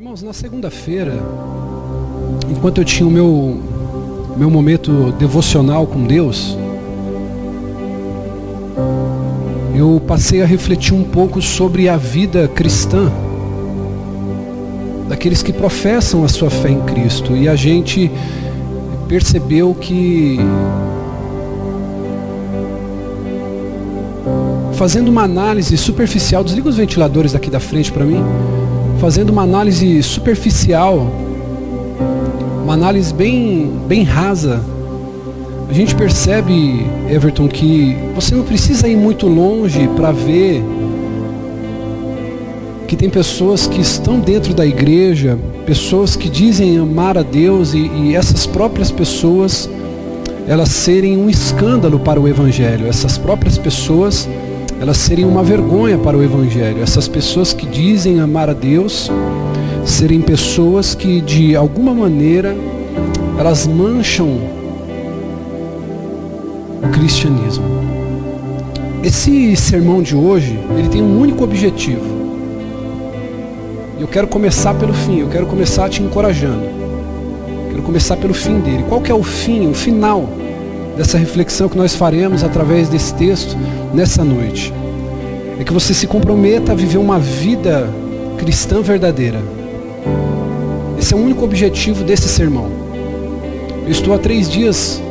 Irmãos, na segunda-feira, enquanto eu tinha o meu, meu momento devocional com Deus, eu passei a refletir um pouco sobre a vida cristã daqueles que professam a sua fé em Cristo. E a gente percebeu que fazendo uma análise superficial, desliga os ventiladores aqui da frente para mim fazendo uma análise superficial, uma análise bem, bem rasa, a gente percebe, Everton, que você não precisa ir muito longe para ver que tem pessoas que estão dentro da igreja, pessoas que dizem amar a Deus e, e essas próprias pessoas elas serem um escândalo para o Evangelho. Essas próprias pessoas elas seriam uma vergonha para o Evangelho. Essas pessoas que dizem amar a Deus, serem pessoas que de alguma maneira elas mancham o cristianismo. Esse sermão de hoje, ele tem um único objetivo. Eu quero começar pelo fim, eu quero começar te encorajando. Quero começar pelo fim dele. Qual que é o fim, o final dessa reflexão que nós faremos através desse texto nessa noite. É que você se comprometa a viver uma vida cristã verdadeira. Esse é o único objetivo desse sermão. Eu estou há três dias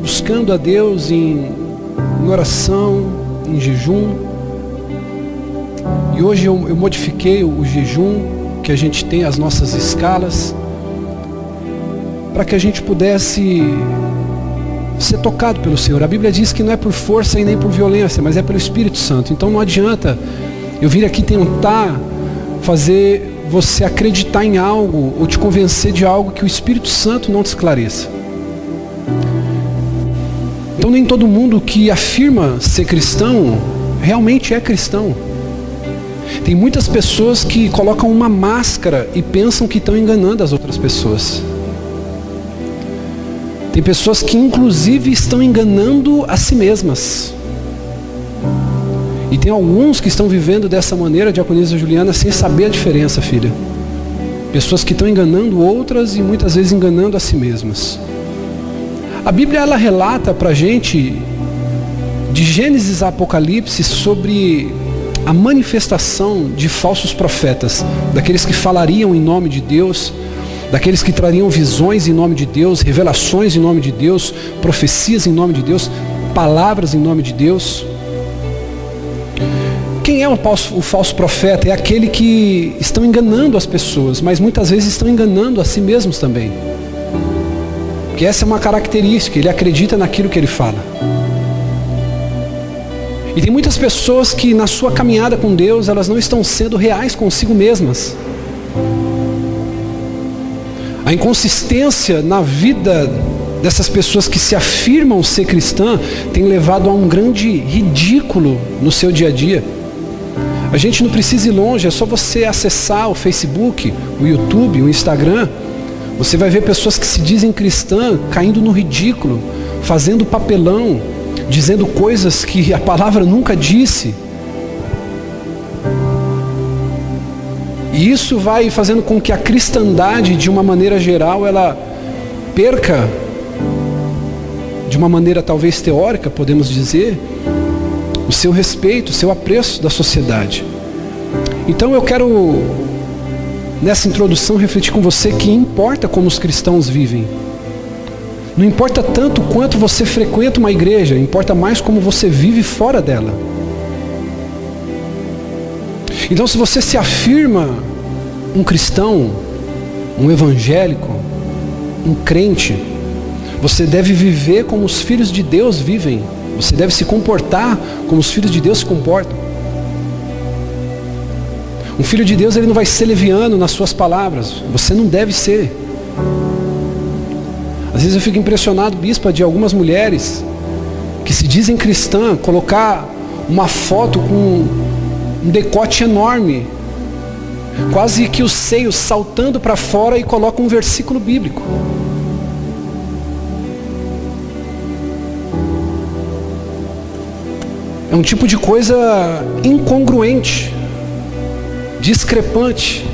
buscando a Deus em, em oração, em jejum. E hoje eu, eu modifiquei o, o jejum, que a gente tem as nossas escalas, para que a gente pudesse ser tocado pelo Senhor. A Bíblia diz que não é por força e nem por violência, mas é pelo Espírito Santo. Então não adianta eu vir aqui tentar fazer você acreditar em algo ou te convencer de algo que o Espírito Santo não te esclareça. Então nem todo mundo que afirma ser cristão realmente é cristão. Tem muitas pessoas que colocam uma máscara e pensam que estão enganando as outras pessoas. Tem pessoas que inclusive estão enganando a si mesmas. E tem alguns que estão vivendo dessa maneira, diaconisa Juliana, sem saber a diferença, filha. Pessoas que estão enganando outras e muitas vezes enganando a si mesmas. A Bíblia ela relata para a gente, de Gênesis a Apocalipse, sobre a manifestação de falsos profetas, daqueles que falariam em nome de Deus, daqueles que trariam visões em nome de Deus, revelações em nome de Deus, profecias em nome de Deus, palavras em nome de Deus. Quem é o falso, o falso profeta? É aquele que estão enganando as pessoas, mas muitas vezes estão enganando a si mesmos também. Porque essa é uma característica, ele acredita naquilo que ele fala. E tem muitas pessoas que na sua caminhada com Deus, elas não estão sendo reais consigo mesmas. A inconsistência na vida dessas pessoas que se afirmam ser cristã tem levado a um grande ridículo no seu dia a dia. A gente não precisa ir longe, é só você acessar o Facebook, o YouTube, o Instagram. Você vai ver pessoas que se dizem cristã caindo no ridículo, fazendo papelão, dizendo coisas que a palavra nunca disse. E isso vai fazendo com que a cristandade, de uma maneira geral, ela perca, de uma maneira talvez teórica, podemos dizer, o seu respeito, o seu apreço da sociedade. Então eu quero, nessa introdução, refletir com você que importa como os cristãos vivem. Não importa tanto quanto você frequenta uma igreja, importa mais como você vive fora dela. Então, se você se afirma um cristão, um evangélico, um crente, você deve viver como os filhos de Deus vivem. Você deve se comportar como os filhos de Deus se comportam. Um filho de Deus ele não vai ser leviano nas suas palavras. Você não deve ser. Às vezes eu fico impressionado, bispa, de algumas mulheres que se dizem cristã, colocar uma foto com um decote enorme quase que os seios saltando para fora e coloca um versículo bíblico. É um tipo de coisa incongruente, discrepante,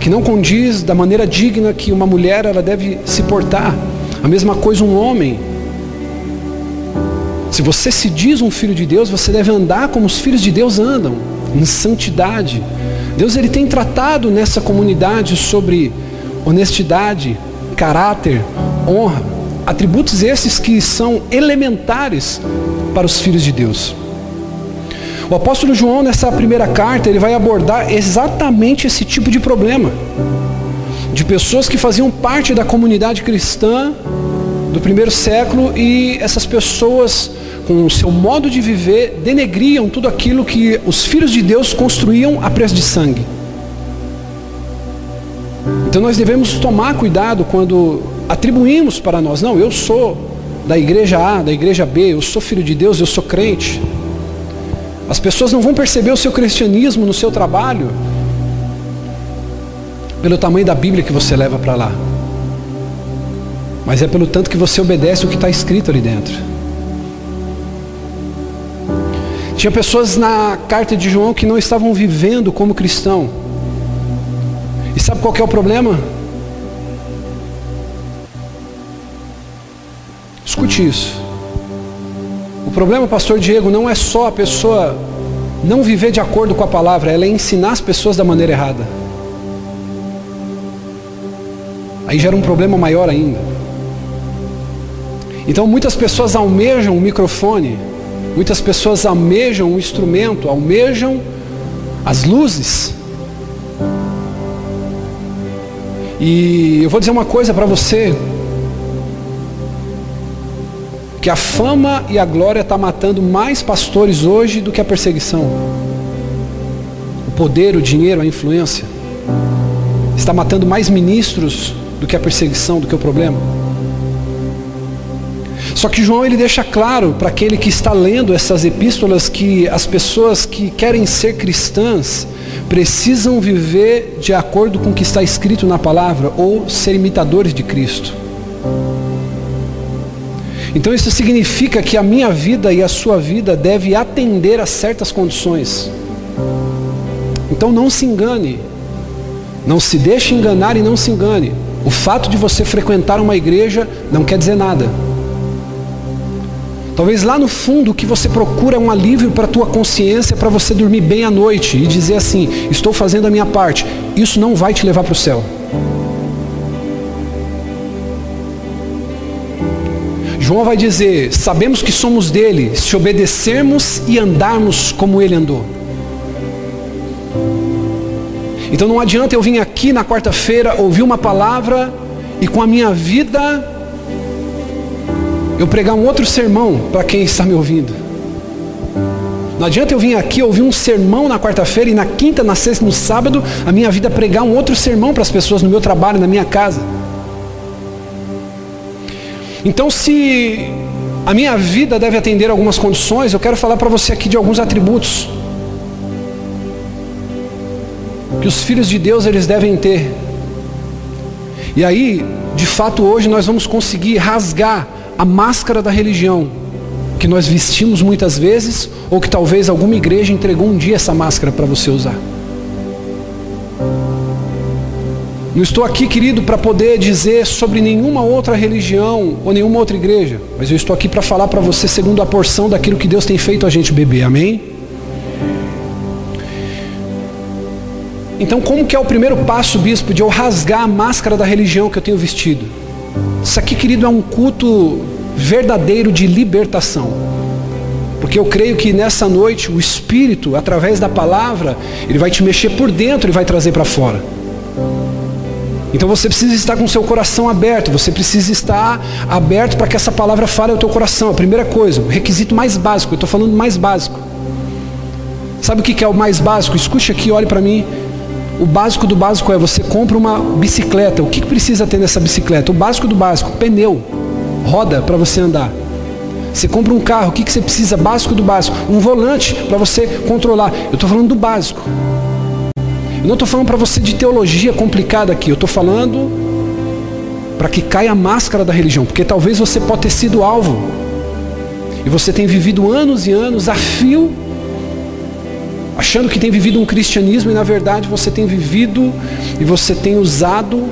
que não condiz da maneira digna que uma mulher ela deve se portar. A mesma coisa um homem. Se você se diz um filho de Deus, você deve andar como os filhos de Deus andam, em santidade. Deus ele tem tratado nessa comunidade sobre honestidade, caráter, honra, atributos esses que são elementares para os filhos de Deus. O apóstolo João, nessa primeira carta, ele vai abordar exatamente esse tipo de problema. De pessoas que faziam parte da comunidade cristã do primeiro século e essas pessoas, com o seu modo de viver, denegriam tudo aquilo que os filhos de Deus construíam a preço de sangue. Então nós devemos tomar cuidado quando atribuímos para nós, não, eu sou da igreja A, da igreja B, eu sou filho de Deus, eu sou crente. As pessoas não vão perceber o seu cristianismo no seu trabalho pelo tamanho da Bíblia que você leva para lá, mas é pelo tanto que você obedece o que está escrito ali dentro. Tinha pessoas na carta de João que não estavam vivendo como cristão. E sabe qual é o problema? Escute isso. O problema, pastor Diego, não é só a pessoa não viver de acordo com a palavra, ela é ensinar as pessoas da maneira errada. Aí gera um problema maior ainda. Então muitas pessoas almejam o microfone, muitas pessoas almejam o instrumento, almejam as luzes. E eu vou dizer uma coisa para você, que a fama e a glória está matando mais pastores hoje do que a perseguição. O poder, o dinheiro, a influência. Está matando mais ministros do que a perseguição, do que o problema. Só que João ele deixa claro para aquele que está lendo essas epístolas que as pessoas que querem ser cristãs precisam viver de acordo com o que está escrito na palavra ou ser imitadores de Cristo. Então isso significa que a minha vida e a sua vida deve atender a certas condições. Então não se engane. Não se deixe enganar e não se engane. O fato de você frequentar uma igreja não quer dizer nada. Talvez lá no fundo o que você procura é um alívio para a tua consciência, para você dormir bem à noite e dizer assim: estou fazendo a minha parte. Isso não vai te levar para o céu. João vai dizer: sabemos que somos dele, se obedecermos e andarmos como ele andou. Então não adianta eu vir aqui na quarta-feira ouvir uma palavra e com a minha vida eu pregar um outro sermão para quem está me ouvindo. Não adianta eu vir aqui ouvir um sermão na quarta-feira e na quinta, na sexta, no sábado, a minha vida pregar um outro sermão para as pessoas no meu trabalho, na minha casa. Então, se a minha vida deve atender algumas condições, eu quero falar para você aqui de alguns atributos que os filhos de Deus eles devem ter. E aí, de fato, hoje nós vamos conseguir rasgar a máscara da religião que nós vestimos muitas vezes, ou que talvez alguma igreja entregou um dia essa máscara para você usar. Não estou aqui, querido, para poder dizer sobre nenhuma outra religião ou nenhuma outra igreja, mas eu estou aqui para falar para você segundo a porção daquilo que Deus tem feito a gente beber. Amém? Então, como que é o primeiro passo, bispo, de eu rasgar a máscara da religião que eu tenho vestido? Isso aqui, querido, é um culto verdadeiro de libertação. Porque eu creio que nessa noite o Espírito, através da palavra, ele vai te mexer por dentro e vai trazer para fora. Então você precisa estar com seu coração aberto, você precisa estar aberto para que essa palavra fale ao teu coração. A primeira coisa, o requisito mais básico, eu estou falando mais básico. Sabe o que é o mais básico? Escute aqui, olhe para mim. O básico do básico é você compra uma bicicleta. O que precisa ter nessa bicicleta? O básico do básico, pneu, roda para você andar. Você compra um carro, o que você precisa? Básico do básico. Um volante para você controlar. Eu estou falando do básico. Eu não estou falando para você de teologia complicada aqui, eu estou falando para que caia a máscara da religião, porque talvez você pode ter sido alvo. E você tem vivido anos e anos a fio achando que tem vivido um cristianismo e na verdade você tem vivido e você tem usado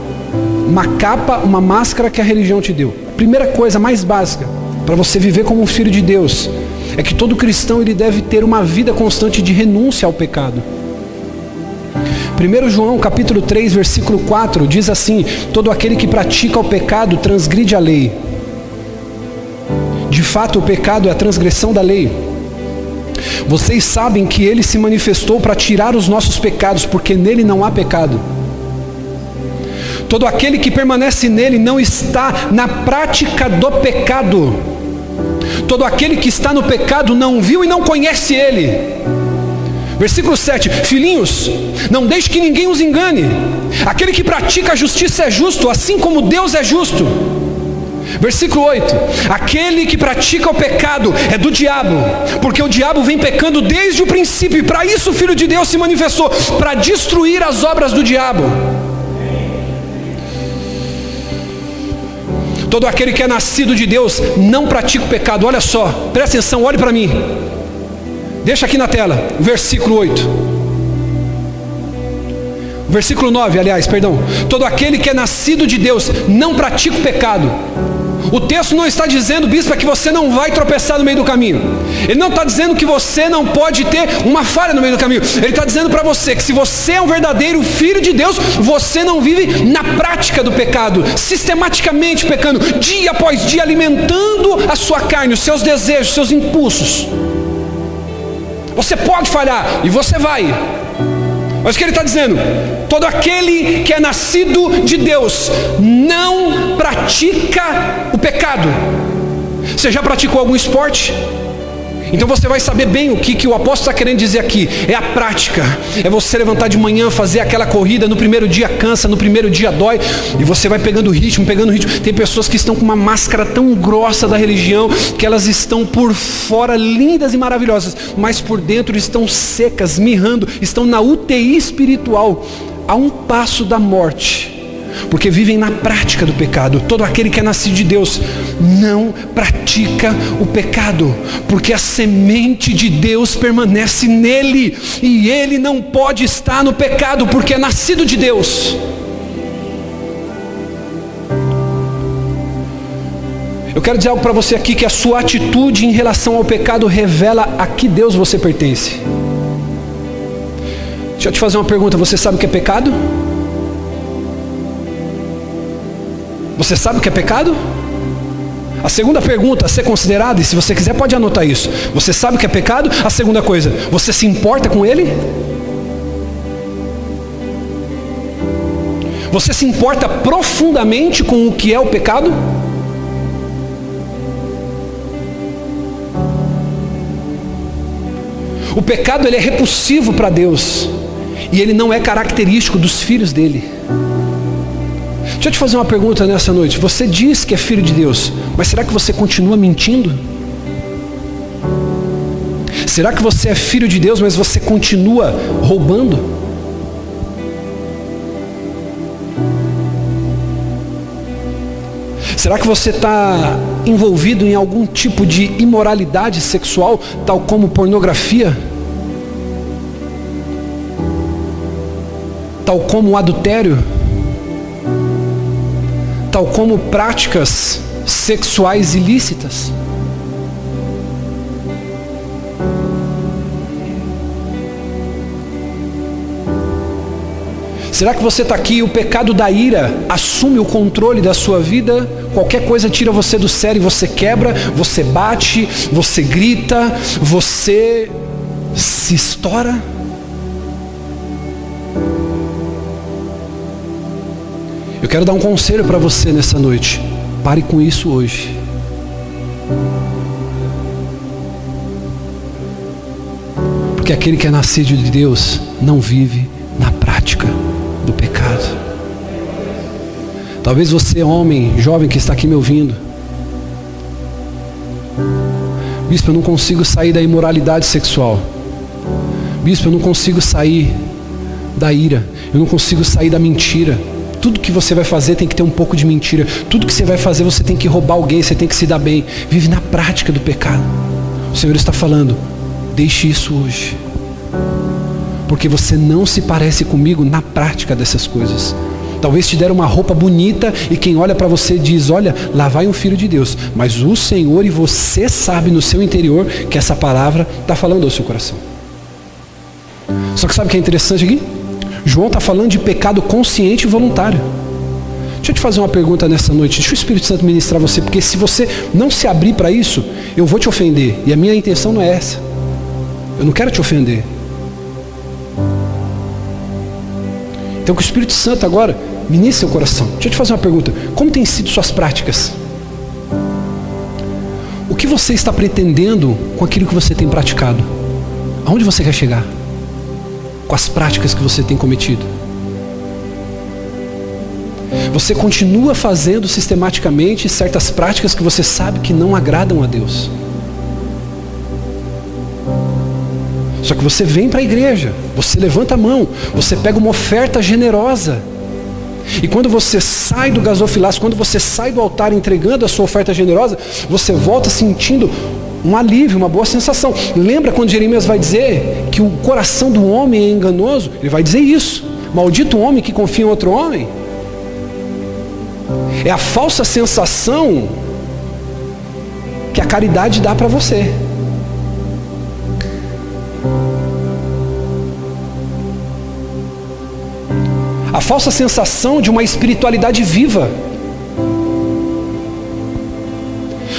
uma capa, uma máscara que a religião te deu. Primeira coisa mais básica para você viver como um filho de Deus é que todo cristão ele deve ter uma vida constante de renúncia ao pecado. 1 João capítulo 3, versículo 4 diz assim: Todo aquele que pratica o pecado transgride a lei. De fato, o pecado é a transgressão da lei. Vocês sabem que ele se manifestou para tirar os nossos pecados, porque nele não há pecado. Todo aquele que permanece nele não está na prática do pecado. Todo aquele que está no pecado não viu e não conhece ele. Versículo 7: Filhinhos, não deixe que ninguém os engane. Aquele que pratica a justiça é justo, assim como Deus é justo. Versículo 8: Aquele que pratica o pecado é do diabo, porque o diabo vem pecando desde o princípio, e para isso o Filho de Deus se manifestou para destruir as obras do diabo. Todo aquele que é nascido de Deus não pratica o pecado. Olha só, presta atenção, olhe para mim. Deixa aqui na tela, versículo 8. Versículo 9, aliás, perdão. Todo aquele que é nascido de Deus não pratica o pecado. O texto não está dizendo, bispo, é que você não vai tropeçar no meio do caminho. Ele não está dizendo que você não pode ter uma falha no meio do caminho. Ele está dizendo para você que se você é um verdadeiro filho de Deus, você não vive na prática do pecado, sistematicamente pecando, dia após dia, alimentando a sua carne, os seus desejos, os seus impulsos. Você pode falhar e você vai. Mas o que ele está dizendo? Todo aquele que é nascido de Deus não pratica o pecado. Você já praticou algum esporte? Então você vai saber bem o que, que o apóstolo está querendo dizer aqui. É a prática. É você levantar de manhã, fazer aquela corrida. No primeiro dia cansa, no primeiro dia dói. E você vai pegando ritmo, pegando ritmo. Tem pessoas que estão com uma máscara tão grossa da religião que elas estão por fora lindas e maravilhosas, mas por dentro estão secas, mirrando, estão na UTI espiritual, a um passo da morte porque vivem na prática do pecado. Todo aquele que é nascido de Deus não pratica o pecado, porque a semente de Deus permanece nele, e ele não pode estar no pecado, porque é nascido de Deus. Eu quero dizer algo para você aqui que a sua atitude em relação ao pecado revela a que Deus você pertence. Deixa eu te fazer uma pergunta: você sabe o que é pecado? Você sabe o que é pecado? A segunda pergunta a ser considerada, e se você quiser pode anotar isso. Você sabe o que é pecado? A segunda coisa, você se importa com ele? Você se importa profundamente com o que é o pecado? O pecado ele é repulsivo para Deus e ele não é característico dos filhos dele. Deixa eu te fazer uma pergunta nessa noite. Você diz que é filho de Deus, mas será que você continua mentindo? Será que você é filho de Deus, mas você continua roubando? Será que você está envolvido em algum tipo de imoralidade sexual, tal como pornografia? Tal como adultério? Tal como práticas sexuais ilícitas. Será que você está aqui e o pecado da ira assume o controle da sua vida? Qualquer coisa tira você do sério, você quebra, você bate, você grita, você se estoura? Eu quero dar um conselho para você nessa noite. Pare com isso hoje. Porque aquele que é nascido de Deus não vive na prática do pecado. Talvez você, homem, jovem que está aqui me ouvindo, Bispo, eu não consigo sair da imoralidade sexual. Bispo, eu não consigo sair da ira. Eu não consigo sair da mentira. Tudo que você vai fazer tem que ter um pouco de mentira. Tudo que você vai fazer você tem que roubar alguém, você tem que se dar bem. Vive na prática do pecado. O Senhor está falando, deixe isso hoje. porque você não se parece comigo na prática dessas coisas. Talvez te deram uma roupa bonita e quem olha para você diz: Olha, lá vai um filho de Deus. Mas o Senhor e você sabe no seu interior que essa palavra está falando ao seu coração. Só que sabe o que é interessante aqui? João está falando de pecado consciente e voluntário. Deixa eu te fazer uma pergunta nessa noite. Deixa o Espírito Santo ministrar você, porque se você não se abrir para isso, eu vou te ofender. E a minha intenção não é essa. Eu não quero te ofender. Então que o Espírito Santo agora ministre seu coração. Deixa eu te fazer uma pergunta. Como têm sido suas práticas? O que você está pretendendo com aquilo que você tem praticado? Aonde você quer chegar? Com as práticas que você tem cometido? Você continua fazendo sistematicamente certas práticas que você sabe que não agradam a Deus. Só que você vem para a igreja, você levanta a mão, você pega uma oferta generosa. E quando você sai do gasofilácio, quando você sai do altar entregando a sua oferta generosa, você volta sentindo um alívio, uma boa sensação. Lembra quando Jeremias vai dizer que o coração do homem é enganoso? Ele vai dizer isso. Maldito homem que confia em outro homem. É a falsa sensação que a caridade dá para você. A falsa sensação de uma espiritualidade viva.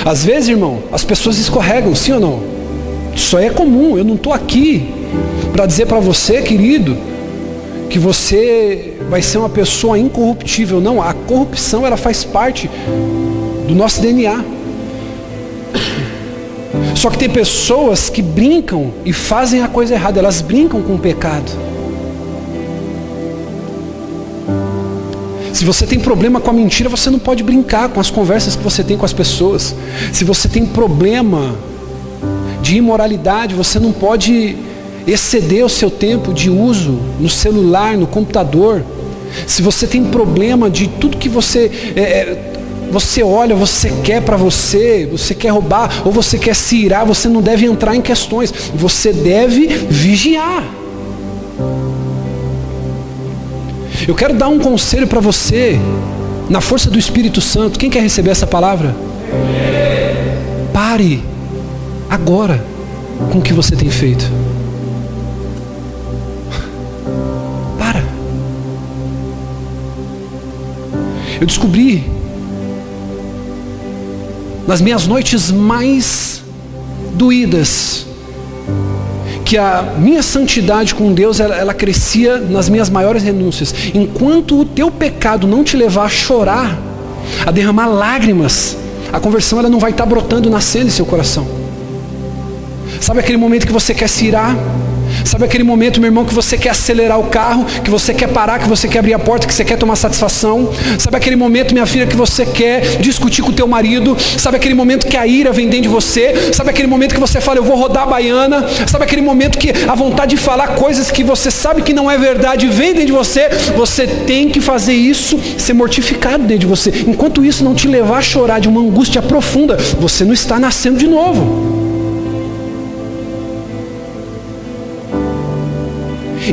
Às vezes, irmão, as pessoas escorregam, sim ou não? Isso é comum. Eu não estou aqui para dizer para você, querido, que você vai ser uma pessoa incorruptível. Não, a corrupção ela faz parte do nosso DNA. Só que tem pessoas que brincam e fazem a coisa errada, elas brincam com o pecado. Se você tem problema com a mentira, você não pode brincar com as conversas que você tem com as pessoas. Se você tem problema de imoralidade, você não pode exceder o seu tempo de uso no celular, no computador, se você tem problema de tudo que você é, é você olha, você quer para você, você quer roubar ou você quer se irar, você não deve entrar em questões, você deve vigiar. Eu quero dar um conselho para você, na força do Espírito Santo. Quem quer receber essa palavra? Pare agora com o que você tem feito. Eu descobri nas minhas noites mais doídas que a minha santidade com Deus ela, ela, crescia nas minhas maiores renúncias. Enquanto o teu pecado não te levar a chorar, a derramar lágrimas, a conversão ela não vai estar brotando, nascendo em seu coração. Sabe aquele momento que você quer se irar? Sabe aquele momento, meu irmão, que você quer acelerar o carro, que você quer parar, que você quer abrir a porta, que você quer tomar satisfação? Sabe aquele momento, minha filha, que você quer discutir com o teu marido? Sabe aquele momento que a ira vem dentro de você? Sabe aquele momento que você fala, eu vou rodar a baiana? Sabe aquele momento que a vontade de falar coisas que você sabe que não é verdade vem dentro de você? Você tem que fazer isso, ser mortificado dentro de você. Enquanto isso não te levar a chorar de uma angústia profunda, você não está nascendo de novo.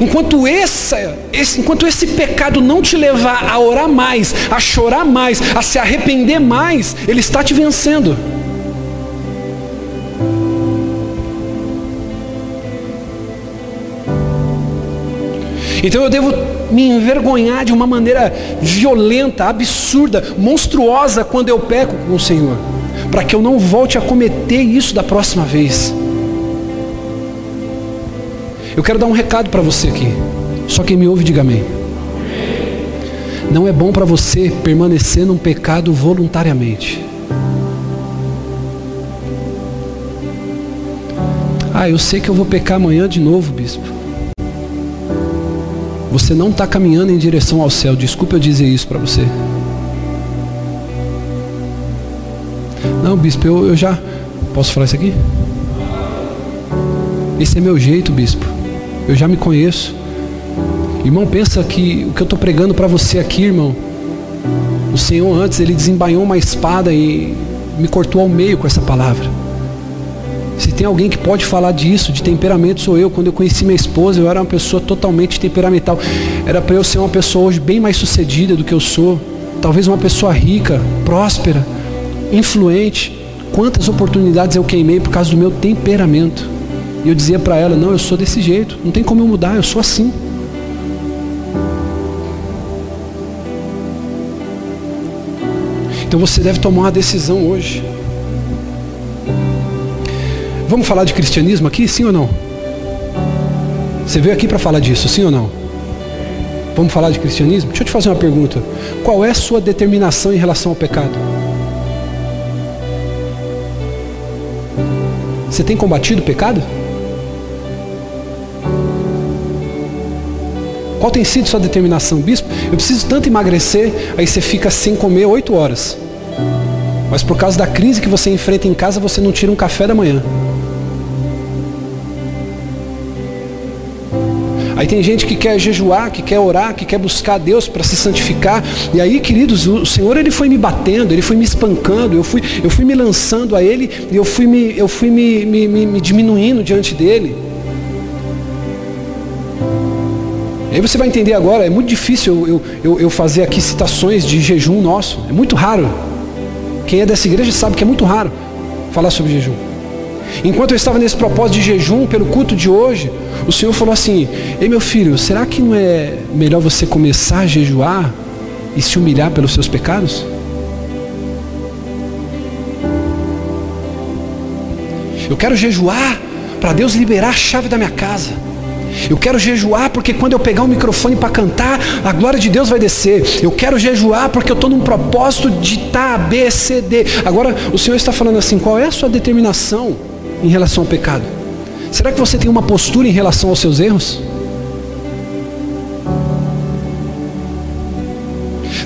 Enquanto, esse, enquanto esse pecado não te levar a orar mais, a chorar mais, a se arrepender mais, ele está te vencendo. Então eu devo me envergonhar de uma maneira violenta, absurda, monstruosa quando eu peco com o Senhor, para que eu não volte a cometer isso da próxima vez. Eu quero dar um recado para você aqui. Só quem me ouve, diga amém. Não é bom para você permanecer num pecado voluntariamente. Ah, eu sei que eu vou pecar amanhã de novo, bispo. Você não está caminhando em direção ao céu. Desculpa eu dizer isso para você. Não, bispo, eu, eu já. Posso falar isso aqui? Esse é meu jeito, bispo. Eu já me conheço. Irmão, pensa que o que eu estou pregando para você aqui, irmão. O Senhor antes, ele desembainhou uma espada e me cortou ao meio com essa palavra. Se tem alguém que pode falar disso, de temperamento, sou eu. Quando eu conheci minha esposa, eu era uma pessoa totalmente temperamental. Era para eu ser uma pessoa hoje bem mais sucedida do que eu sou. Talvez uma pessoa rica, próspera, influente. Quantas oportunidades eu queimei por causa do meu temperamento. E eu dizia para ela: Não, eu sou desse jeito. Não tem como eu mudar, eu sou assim. Então você deve tomar uma decisão hoje. Vamos falar de cristianismo aqui, sim ou não? Você veio aqui para falar disso, sim ou não? Vamos falar de cristianismo? Deixa eu te fazer uma pergunta. Qual é a sua determinação em relação ao pecado? Você tem combatido o pecado? Qual tem sido sua determinação, bispo? Eu preciso tanto emagrecer, aí você fica sem comer oito horas. Mas por causa da crise que você enfrenta em casa, você não tira um café da manhã. Aí tem gente que quer jejuar, que quer orar, que quer buscar Deus para se santificar. E aí, queridos, o Senhor ele foi me batendo, ele foi me espancando, eu fui, eu fui me lançando a Ele e eu fui me, eu fui me, me, me, me diminuindo diante dele. Aí você vai entender agora, é muito difícil eu, eu, eu fazer aqui citações de jejum nosso. É muito raro. Quem é dessa igreja sabe que é muito raro falar sobre jejum. Enquanto eu estava nesse propósito de jejum pelo culto de hoje, o Senhor falou assim: Ei meu filho, será que não é melhor você começar a jejuar e se humilhar pelos seus pecados? Eu quero jejuar para Deus liberar a chave da minha casa. Eu quero jejuar porque quando eu pegar o microfone para cantar, a glória de Deus vai descer. Eu quero jejuar porque eu estou num propósito de estar tá, B, C, D. Agora o Senhor está falando assim: qual é a sua determinação? em relação ao pecado? Será que você tem uma postura em relação aos seus erros?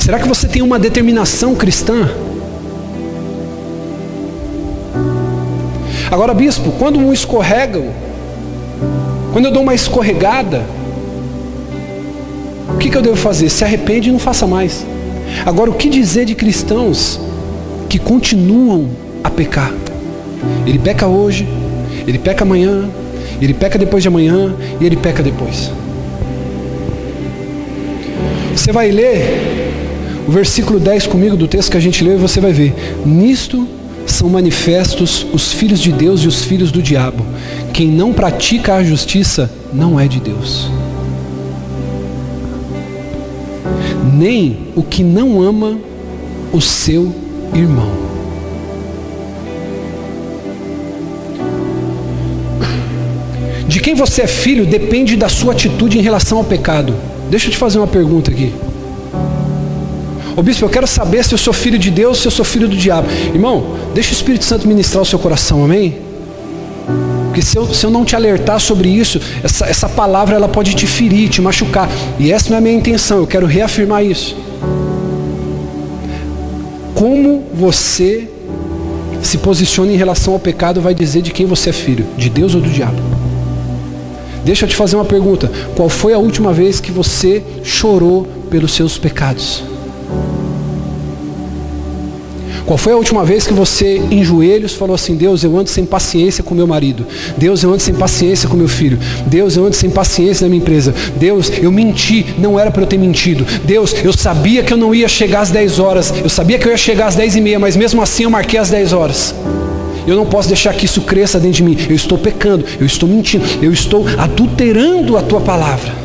Será que você tem uma determinação cristã? Agora, bispo, quando um escorrega, quando eu dou uma escorregada, o que, que eu devo fazer? Se arrepende e não faça mais. Agora, o que dizer de cristãos que continuam a pecar? Ele peca hoje, ele peca amanhã, ele peca depois de amanhã e ele peca depois. Você vai ler o versículo 10 comigo do texto que a gente leu e você vai ver. Nisto são manifestos os filhos de Deus e os filhos do diabo. Quem não pratica a justiça não é de Deus. Nem o que não ama o seu irmão. De quem você é filho depende da sua atitude em relação ao pecado. Deixa eu te fazer uma pergunta aqui. Ô bispo, eu quero saber se eu sou filho de Deus, se eu sou filho do diabo. Irmão, deixa o Espírito Santo ministrar o seu coração, amém? Porque se eu, se eu não te alertar sobre isso, essa, essa palavra ela pode te ferir, te machucar. E essa não é a minha intenção, eu quero reafirmar isso. Como você se posiciona em relação ao pecado vai dizer de quem você é filho, de Deus ou do diabo. Deixa eu te fazer uma pergunta: qual foi a última vez que você chorou pelos seus pecados? Qual foi a última vez que você, em joelhos, falou assim: Deus, eu ando sem paciência com meu marido. Deus, eu ando sem paciência com meu filho. Deus, eu ando sem paciência na minha empresa. Deus, eu menti, não era para eu ter mentido. Deus, eu sabia que eu não ia chegar às 10 horas. Eu sabia que eu ia chegar às 10 e meia, mas mesmo assim eu marquei às 10 horas. Eu não posso deixar que isso cresça dentro de mim. Eu estou pecando, eu estou mentindo, eu estou adulterando a tua palavra.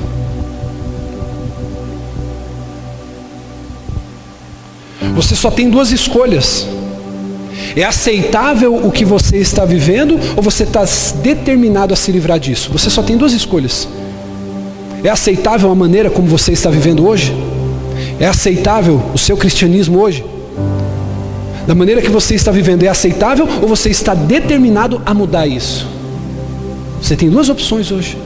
Você só tem duas escolhas. É aceitável o que você está vivendo ou você está determinado a se livrar disso? Você só tem duas escolhas. É aceitável a maneira como você está vivendo hoje? É aceitável o seu cristianismo hoje? da maneira que você está vivendo é aceitável ou você está determinado a mudar isso? Você tem duas opções hoje.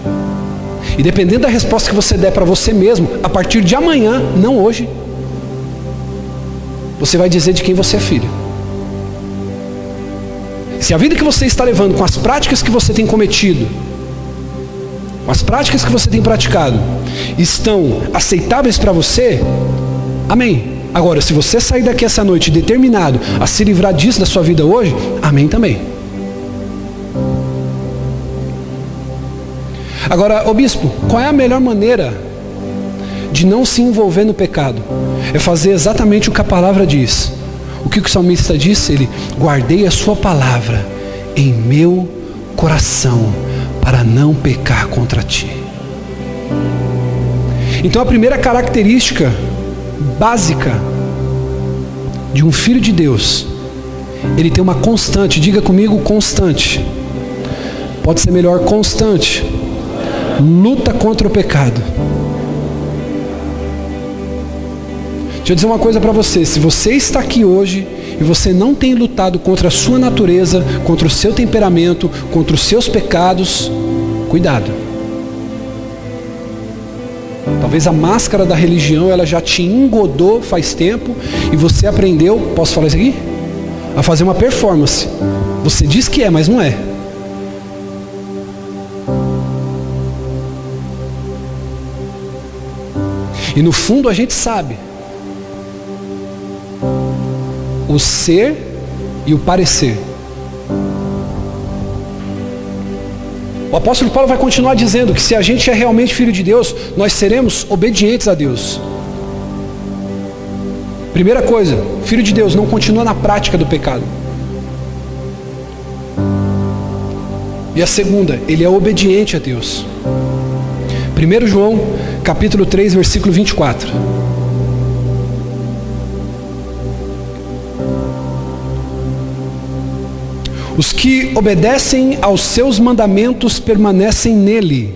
E dependendo da resposta que você der para você mesmo, a partir de amanhã, não hoje, você vai dizer de quem você é filho. Se a vida que você está levando, com as práticas que você tem cometido, com as práticas que você tem praticado, estão aceitáveis para você, amém. Agora, se você sair daqui essa noite determinado a se livrar disso da sua vida hoje, amém também. Agora, ô bispo, qual é a melhor maneira de não se envolver no pecado? É fazer exatamente o que a palavra diz. O que o salmista disse? Ele: guardei a sua palavra em meu coração para não pecar contra ti. Então a primeira característica básica de um filho de Deus, ele tem uma constante, diga comigo constante. Pode ser melhor constante. Luta contra o pecado. Deixa eu dizer uma coisa para você: se você está aqui hoje e você não tem lutado contra a sua natureza, contra o seu temperamento, contra os seus pecados, cuidado. Talvez a máscara da religião ela já te engodou faz tempo e você aprendeu, posso falar isso aqui? A fazer uma performance. Você diz que é, mas não é. E no fundo a gente sabe o ser e o parecer. O apóstolo Paulo vai continuar dizendo que se a gente é realmente filho de Deus, nós seremos obedientes a Deus. Primeira coisa, filho de Deus não continua na prática do pecado. E a segunda, ele é obediente a Deus. 1 João, capítulo 3, versículo 24. Os que obedecem aos seus mandamentos permanecem nele,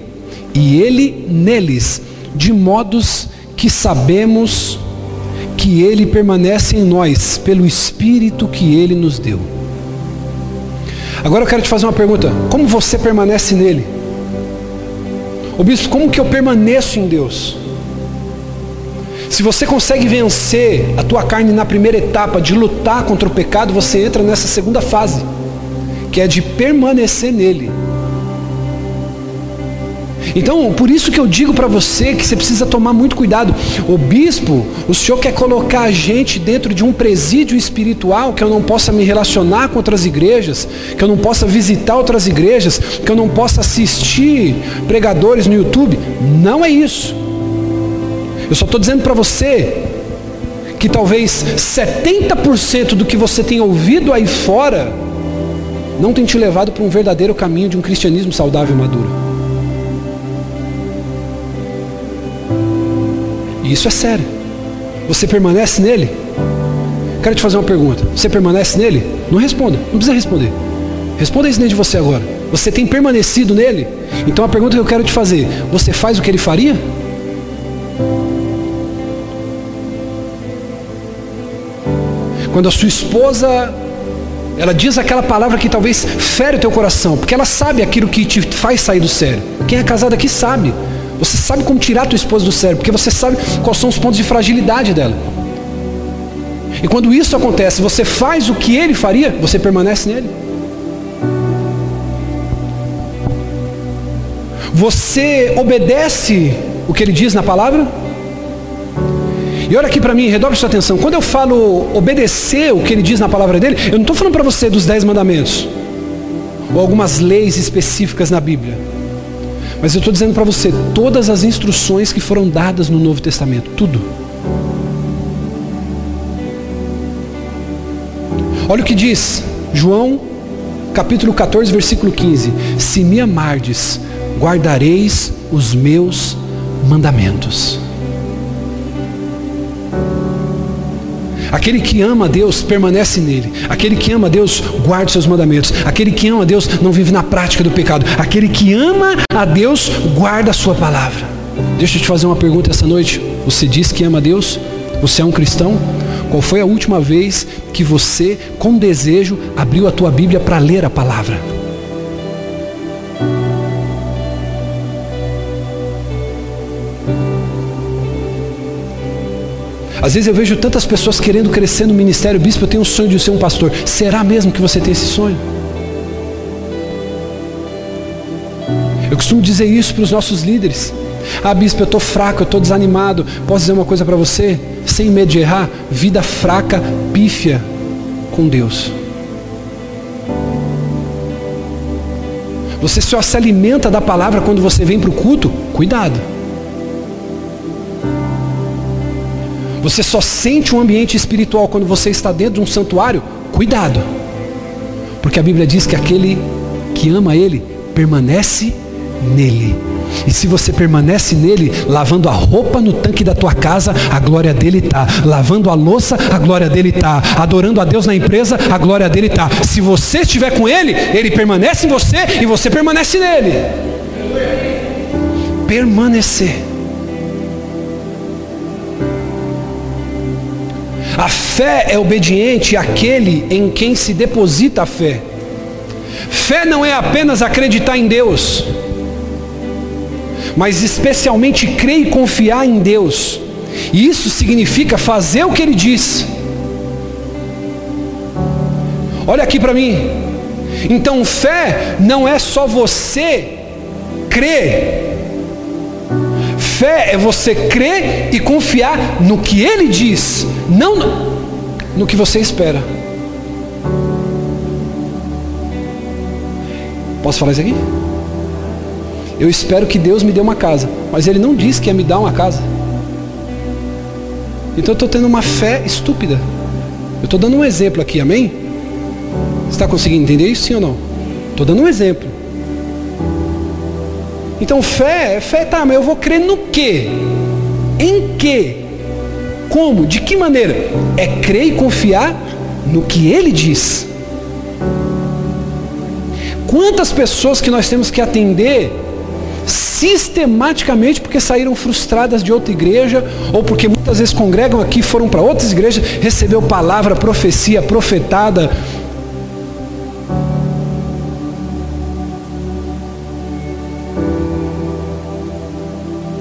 e ele neles, de modos que sabemos que ele permanece em nós, pelo Espírito que ele nos deu. Agora eu quero te fazer uma pergunta: como você permanece nele? O bispo, como que eu permaneço em Deus? Se você consegue vencer a tua carne na primeira etapa de lutar contra o pecado, você entra nessa segunda fase que é de permanecer nele. Então, por isso que eu digo para você que você precisa tomar muito cuidado. O bispo, o senhor quer colocar a gente dentro de um presídio espiritual que eu não possa me relacionar com outras igrejas, que eu não possa visitar outras igrejas, que eu não possa assistir pregadores no YouTube. Não é isso. Eu só estou dizendo para você que talvez 70% do que você tem ouvido aí fora não tem te levado para um verdadeiro caminho de um cristianismo saudável e maduro. E isso é sério. Você permanece nele? Quero te fazer uma pergunta. Você permanece nele? Não responda, não precisa responder. Responda isso dentro de você agora. Você tem permanecido nele? Então a pergunta que eu quero te fazer: você faz o que ele faria? Quando a sua esposa ela diz aquela palavra que talvez fere o teu coração, porque ela sabe aquilo que te faz sair do sério. Quem é casado aqui sabe. Você sabe como tirar a tua esposa do sério, porque você sabe quais são os pontos de fragilidade dela. E quando isso acontece, você faz o que ele faria, você permanece nele. Você obedece o que ele diz na palavra? E olha aqui para mim, redobre sua atenção. Quando eu falo obedecer o que ele diz na palavra dele, eu não estou falando para você dos dez mandamentos ou algumas leis específicas na Bíblia. Mas eu estou dizendo para você todas as instruções que foram dadas no Novo Testamento, tudo. Olha o que diz João, capítulo 14, versículo 15: Se me amardes, guardareis os meus mandamentos. Aquele que ama a Deus permanece nele. Aquele que ama a Deus guarda os seus mandamentos. Aquele que ama a Deus não vive na prática do pecado. Aquele que ama a Deus guarda a sua palavra. Deixa eu te fazer uma pergunta essa noite. Você diz que ama a Deus? Você é um cristão? Qual foi a última vez que você, com desejo, abriu a tua Bíblia para ler a palavra? Às vezes eu vejo tantas pessoas querendo crescer no ministério, bispo, eu tenho um sonho de ser um pastor. Será mesmo que você tem esse sonho? Eu costumo dizer isso para os nossos líderes. Ah, bispo, eu estou fraco, eu estou desanimado. Posso dizer uma coisa para você? Sem medo de errar, vida fraca, pífia com Deus. Você só se alimenta da palavra quando você vem para o culto? Cuidado. Você só sente um ambiente espiritual quando você está dentro de um santuário? Cuidado. Porque a Bíblia diz que aquele que ama Ele permanece nele. E se você permanece nele, lavando a roupa no tanque da tua casa, a glória dele está. Lavando a louça, a glória dele está. Adorando a Deus na empresa, a glória dele está. Se você estiver com ele, ele permanece em você e você permanece nele. Permanecer. A fé é obediente àquele em quem se deposita a fé. Fé não é apenas acreditar em Deus mas especialmente crer e confiar em Deus. E isso significa fazer o que Ele diz. Olha aqui para mim. Então, fé não é só você crer. Fé é você crer e confiar no que Ele diz, não no que você espera. Posso falar isso aqui? Eu espero que Deus me dê uma casa, mas Ele não disse que ia me dar uma casa. Então eu estou tendo uma fé estúpida. Eu estou dando um exemplo aqui, amém? Você está conseguindo entender isso, sim ou não? Estou dando um exemplo. Então fé, fé tá, mas eu vou crer no quê? Em quê? Como? De que maneira? É crer e confiar no que Ele diz. Quantas pessoas que nós temos que atender sistematicamente porque saíram frustradas de outra igreja, ou porque muitas vezes congregam aqui, foram para outras igrejas, recebeu palavra, profecia, profetada.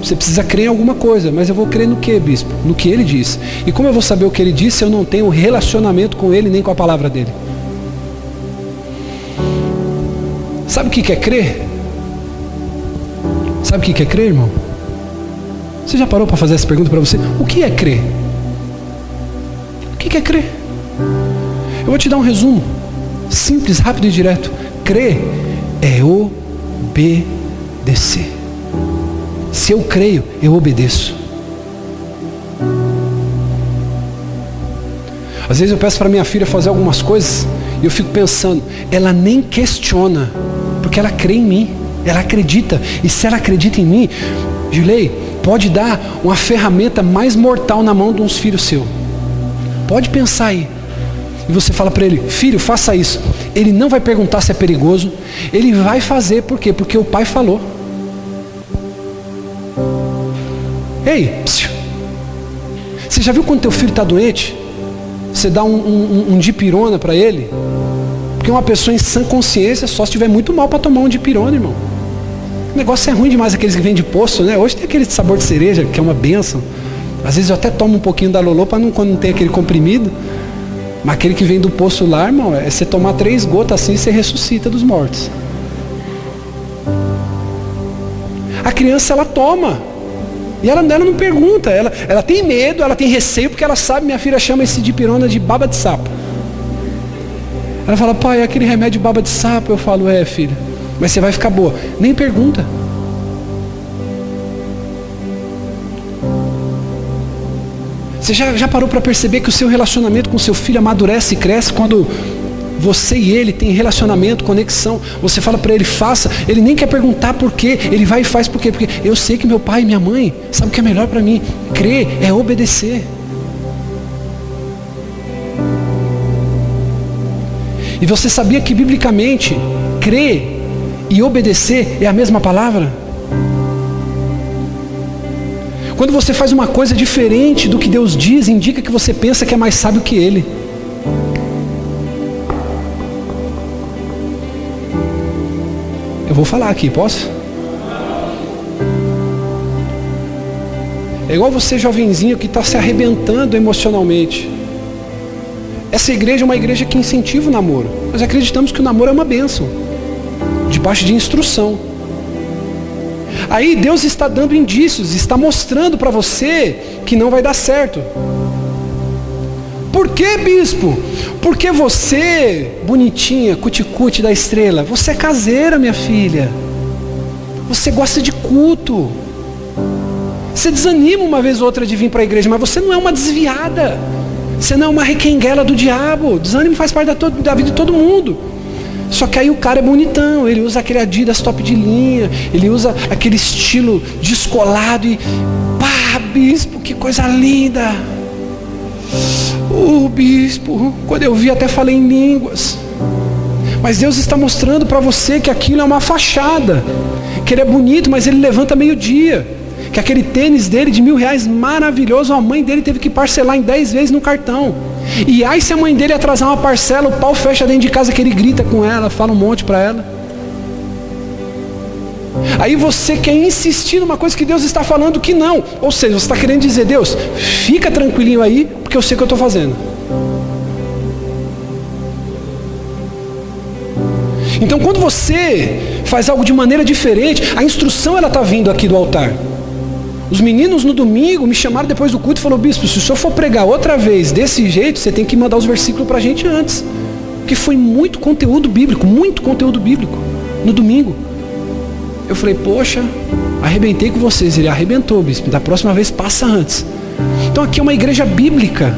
Você precisa crer em alguma coisa, mas eu vou crer no que, bispo? No que ele diz. E como eu vou saber o que ele disse se eu não tenho relacionamento com ele nem com a palavra dele? Sabe o que é crer? Sabe o que é crer, irmão? Você já parou para fazer essa pergunta para você? O que é crer? O que é crer? Eu vou te dar um resumo. Simples, rápido e direto. Crer é obedecer. Se eu creio, eu obedeço. Às vezes eu peço para minha filha fazer algumas coisas e eu fico pensando, ela nem questiona, porque ela crê em mim. Ela acredita. E se ela acredita em mim, Gilei, pode dar uma ferramenta mais mortal na mão de uns filhos seu. Pode pensar aí. E você fala para ele, filho, faça isso. Ele não vai perguntar se é perigoso. Ele vai fazer, por quê? Porque o pai falou. Ei, psiu. você já viu quando teu filho está doente? Você dá um, um, um dipirona para ele? Porque uma pessoa em sã consciência só se tiver muito mal para tomar um dipirona, irmão. O negócio é ruim demais aqueles que vêm de poço, né? Hoje tem aquele sabor de cereja, que é uma benção. Às vezes eu até tomo um pouquinho da Lolô para não, quando não tem aquele comprimido. Mas aquele que vem do poço lá, irmão, é você tomar três gotas assim, você ressuscita dos mortos. A criança, ela toma. E ela, ela não pergunta, ela, ela tem medo, ela tem receio, porque ela sabe, minha filha chama esse de pirona de baba de sapo. Ela fala, pai, é aquele remédio baba de sapo. Eu falo, é, filha mas você vai ficar boa. Nem pergunta. Você já, já parou para perceber que o seu relacionamento com seu filho amadurece e cresce quando você e ele têm relacionamento, conexão. Você fala para ele, faça. Ele nem quer perguntar por quê. Ele vai e faz por quê. Porque eu sei que meu pai e minha mãe sabem o que é melhor para mim. Crer é obedecer. E você sabia que biblicamente crer e obedecer é a mesma palavra? Quando você faz uma coisa diferente do que Deus diz, indica que você pensa que é mais sábio que Ele. Eu vou falar aqui, posso? É igual você, jovenzinho, que está se arrebentando emocionalmente. Essa igreja é uma igreja que incentiva o namoro. Nós acreditamos que o namoro é uma bênção debaixo de instrução. Aí Deus está dando indícios, está mostrando para você que não vai dar certo. Por que, bispo? Porque você, bonitinha, cuticute da estrela, você é caseira, minha filha. Você gosta de culto. Você desanima uma vez ou outra de vir para a igreja, mas você não é uma desviada. Você não é uma requenguela do diabo. Desânimo faz parte da, da vida de todo mundo. Só que aí o cara é bonitão, ele usa aquele Adidas top de linha, ele usa aquele estilo descolado e pá, bispo, que coisa linda. O uh, bispo, quando eu vi até falei em línguas. Mas Deus está mostrando para você que aquilo é uma fachada, que ele é bonito, mas ele levanta meio-dia que aquele tênis dele de mil reais maravilhoso, a mãe dele teve que parcelar em dez vezes no cartão. E aí se a mãe dele atrasar uma parcela, o pau fecha dentro de casa que ele grita com ela, fala um monte para ela. Aí você quer insistir numa coisa que Deus está falando que não. Ou seja, você está querendo dizer, Deus, fica tranquilinho aí, porque eu sei o que eu estou fazendo. Então quando você faz algo de maneira diferente, a instrução ela está vindo aqui do altar. Os meninos no domingo me chamaram depois do culto e falaram, bispo, se o senhor for pregar outra vez desse jeito, você tem que mandar os versículos para a gente antes. Porque foi muito conteúdo bíblico, muito conteúdo bíblico no domingo. Eu falei, poxa, arrebentei com vocês. Ele arrebentou, bispo. Da próxima vez passa antes. Então aqui é uma igreja bíblica.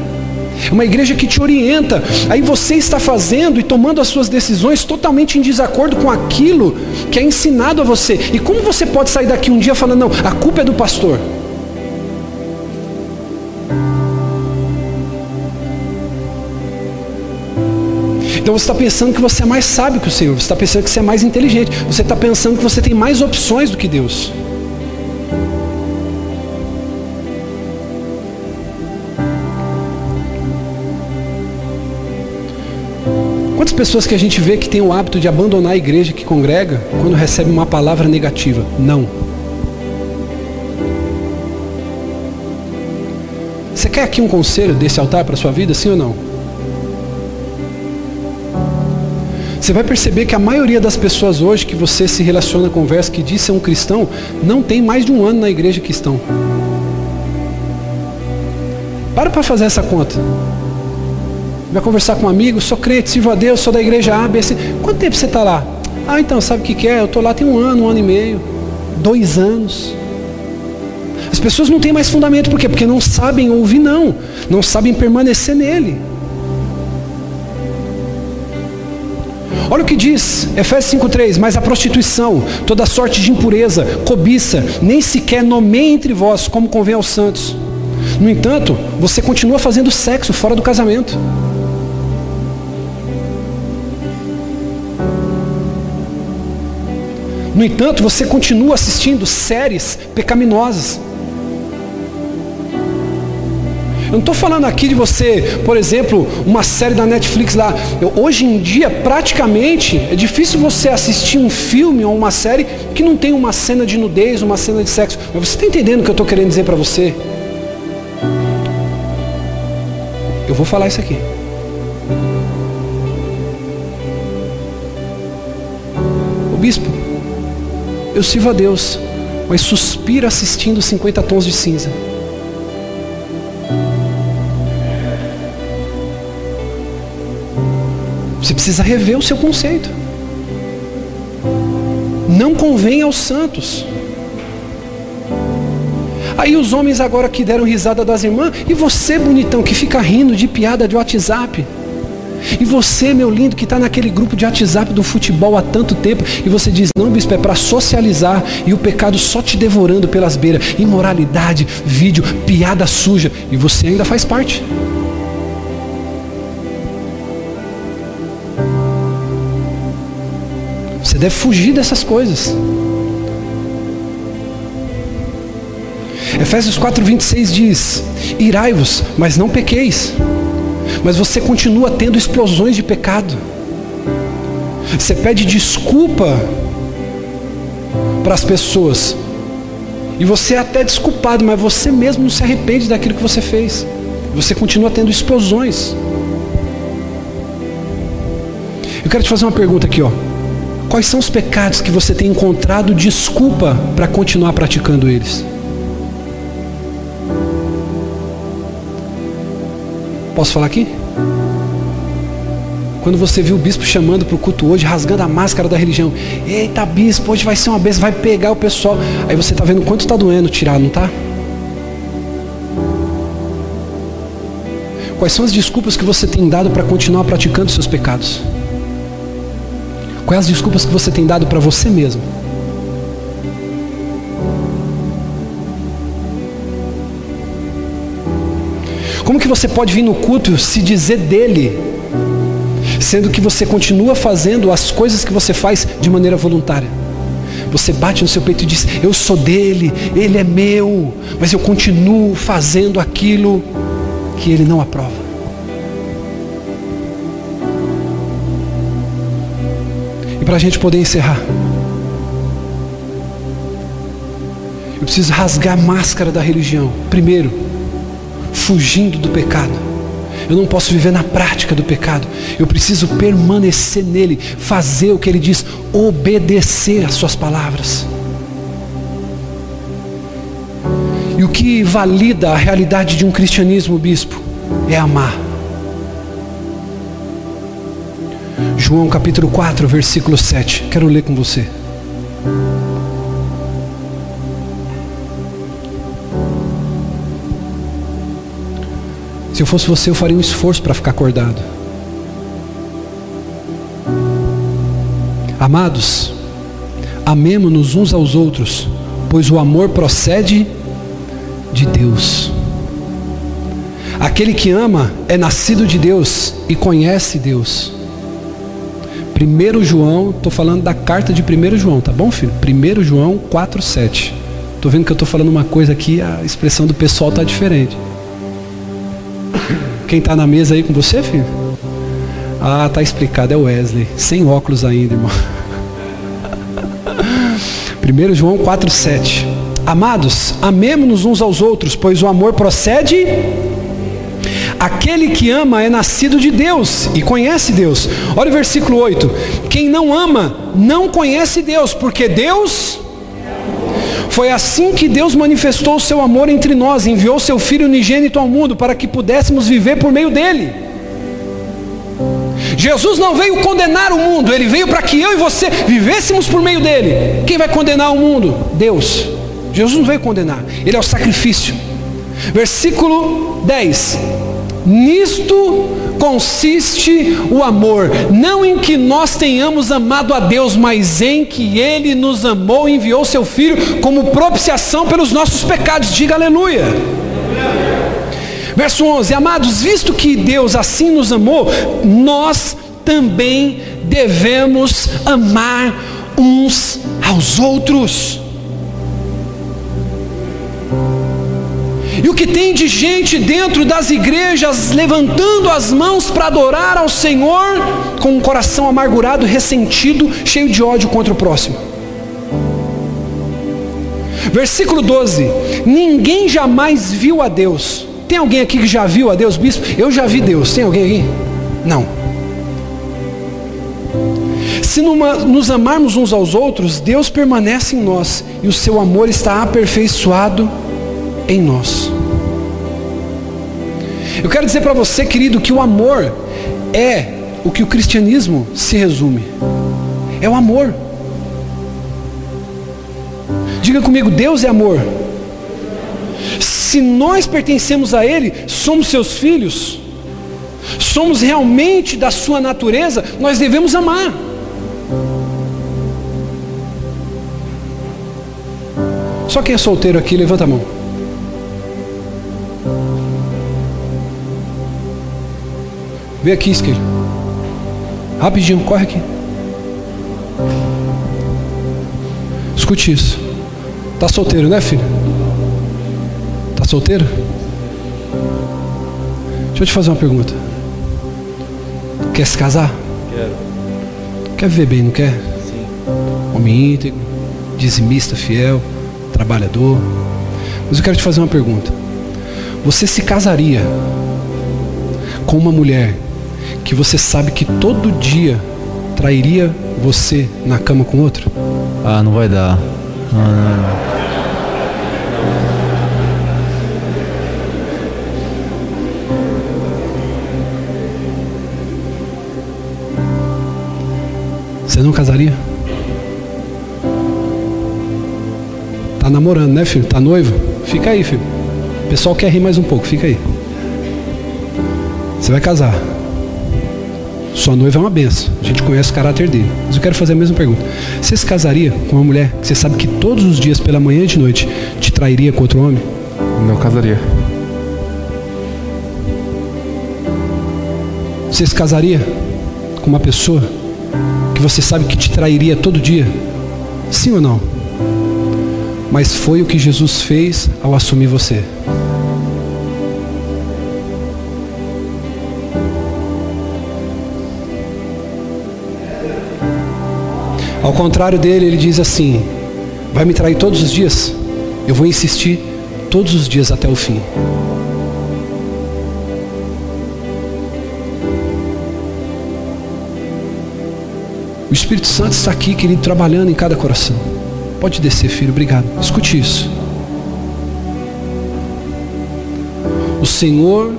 É uma igreja que te orienta. Aí você está fazendo e tomando as suas decisões totalmente em desacordo com aquilo que é ensinado a você. E como você pode sair daqui um dia falando, não, a culpa é do pastor? Então você está pensando que você é mais sábio que o Senhor, você está pensando que você é mais inteligente, você está pensando que você tem mais opções do que Deus. Quantas pessoas que a gente vê que tem o hábito de abandonar a igreja que congrega quando recebe uma palavra negativa? Não. Você quer aqui um conselho desse altar para sua vida, sim ou não? Você vai perceber que a maioria das pessoas hoje que você se relaciona, conversa, que diz ser um cristão, não tem mais de um ano na igreja que estão. Para para fazer essa conta. Vai conversar com um amigo, sou crente, sirvo a Deus, sou da igreja A, B, C. Quanto tempo você está lá? Ah, então, sabe o que, que é? Eu estou lá tem um ano, um ano e meio, dois anos. As pessoas não têm mais fundamento, por quê? Porque não sabem ouvir não, não sabem permanecer nele. Olha o que diz Efésios 5,3: Mas a prostituição, toda sorte de impureza, cobiça, nem sequer nomeia entre vós como convém aos santos. No entanto, você continua fazendo sexo fora do casamento. No entanto, você continua assistindo séries pecaminosas. Eu não estou falando aqui de você, por exemplo, uma série da Netflix lá. Eu, hoje em dia, praticamente, é difícil você assistir um filme ou uma série que não tem uma cena de nudez, uma cena de sexo. Mas você está entendendo o que eu estou querendo dizer para você? Eu vou falar isso aqui. O bispo, eu sirvo a Deus, mas suspiro assistindo 50 tons de cinza. Você precisa rever o seu conceito. Não convém aos santos. Aí os homens agora que deram risada das irmãs, e você, bonitão, que fica rindo de piada de WhatsApp. E você, meu lindo, que está naquele grupo de WhatsApp do futebol há tanto tempo, e você diz, não, bispo, é para socializar, e o pecado só te devorando pelas beiras, imoralidade, vídeo, piada suja, e você ainda faz parte. Você deve fugir dessas coisas. Efésios 4:26 diz: Irai-vos, mas não pequeis mas você continua tendo explosões de pecado. Você pede desculpa para as pessoas. E você é até desculpado, mas você mesmo não se arrepende daquilo que você fez. Você continua tendo explosões. Eu quero te fazer uma pergunta aqui, ó. Quais são os pecados que você tem encontrado desculpa para continuar praticando eles? Posso falar aqui? Quando você viu o bispo chamando para o culto hoje, rasgando a máscara da religião. Eita, bispo, hoje vai ser uma bênção, vai pegar o pessoal. Aí você está vendo quanto está doendo tirar, não está? Quais são as desculpas que você tem dado para continuar praticando seus pecados? Quais as desculpas que você tem dado para você mesmo? Como que você pode vir no culto se dizer dele, sendo que você continua fazendo as coisas que você faz de maneira voluntária? Você bate no seu peito e diz: Eu sou dele, ele é meu, mas eu continuo fazendo aquilo que ele não aprova. Para a gente poder encerrar, eu preciso rasgar a máscara da religião. Primeiro, fugindo do pecado. Eu não posso viver na prática do pecado. Eu preciso permanecer nele, fazer o que ele diz, obedecer às suas palavras. E o que valida a realidade de um cristianismo, bispo, é amar. João capítulo 4, versículo 7. Quero ler com você. Se eu fosse você, eu faria um esforço para ficar acordado. Amados, amemo-nos uns aos outros, pois o amor procede de Deus. Aquele que ama é nascido de Deus e conhece Deus. 1 João, estou falando da carta de 1 João, tá bom, filho? 1 João 4,7. Estou vendo que eu estou falando uma coisa aqui, a expressão do pessoal está diferente. Quem está na mesa aí com você, filho? Ah, tá explicado, é o Wesley. Sem óculos ainda, irmão. 1 João 4,7. Amados, amemos-nos uns aos outros, pois o amor procede. Aquele que ama é nascido de Deus e conhece Deus. Olha o versículo 8: Quem não ama não conhece Deus, porque Deus. Foi assim que Deus manifestou o seu amor entre nós, enviou seu Filho unigênito ao mundo para que pudéssemos viver por meio dele. Jesus não veio condenar o mundo, ele veio para que eu e você vivêssemos por meio dele. Quem vai condenar o mundo? Deus. Jesus não veio condenar, ele é o sacrifício. Versículo 10: Nisto consiste o amor, não em que nós tenhamos amado a Deus, mas em que Ele nos amou e enviou Seu Filho como propiciação pelos nossos pecados. Diga aleluia. Verso 11: Amados, visto que Deus assim nos amou, nós também devemos amar uns aos outros. E o que tem de gente dentro das igrejas levantando as mãos para adorar ao Senhor com um coração amargurado, ressentido, cheio de ódio contra o próximo. Versículo 12: Ninguém jamais viu a Deus. Tem alguém aqui que já viu a Deus, bispo? Eu já vi Deus. Tem alguém aqui? Não. Se numa, nos amarmos uns aos outros, Deus permanece em nós e o seu amor está aperfeiçoado em nós. Eu quero dizer para você, querido, que o amor é o que o cristianismo se resume. É o amor. Diga comigo, Deus é amor. Se nós pertencemos a Ele, somos seus filhos, somos realmente da sua natureza, nós devemos amar. Só quem é solteiro aqui, levanta a mão. Vem aqui, Esquilho. Rapidinho, corre aqui. Escute isso. Tá solteiro, né, filho? Tá solteiro? Deixa eu te fazer uma pergunta. Quer se casar? Quero. Quer viver bem, não quer? Sim. Homem íntegro, dizimista, fiel, trabalhador. Mas eu quero te fazer uma pergunta. Você se casaria com uma mulher que você sabe que todo dia trairia você na cama com outro? Ah, não vai dar. Ah, Você não casaria? Tá namorando, né, filho? Tá noivo? Fica aí, filho. O pessoal quer rir mais um pouco, fica aí. Você vai casar. Sua noiva é uma benção. A gente conhece o caráter dele. Mas eu quero fazer a mesma pergunta. Você se casaria com uma mulher que você sabe que todos os dias, pela manhã e de noite, te trairia com outro homem? Não casaria. Você se casaria com uma pessoa que você sabe que te trairia todo dia? Sim ou não? Mas foi o que Jesus fez ao assumir você. Ao contrário dele, ele diz assim: Vai me trair todos os dias? Eu vou insistir todos os dias até o fim. O Espírito Santo está aqui, querido, trabalhando em cada coração. Pode descer, filho, obrigado. Escute isso. O Senhor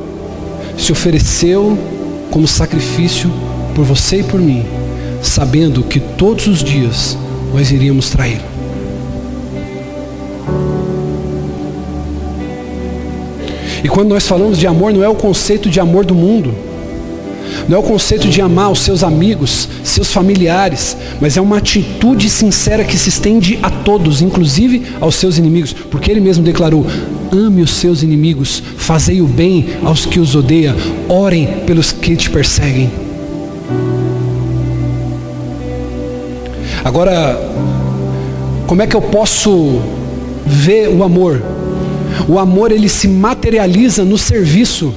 se ofereceu como sacrifício por você e por mim, sabendo que todos os dias nós iríamos traí-lo. E quando nós falamos de amor, não é o conceito de amor do mundo. Não é o conceito de amar os seus amigos, seus familiares, mas é uma atitude sincera que se estende a todos, inclusive aos seus inimigos, porque ele mesmo declarou: ame os seus inimigos, fazei o bem aos que os odeiam, orem pelos que te perseguem. Agora, como é que eu posso ver o amor? O amor ele se materializa no serviço.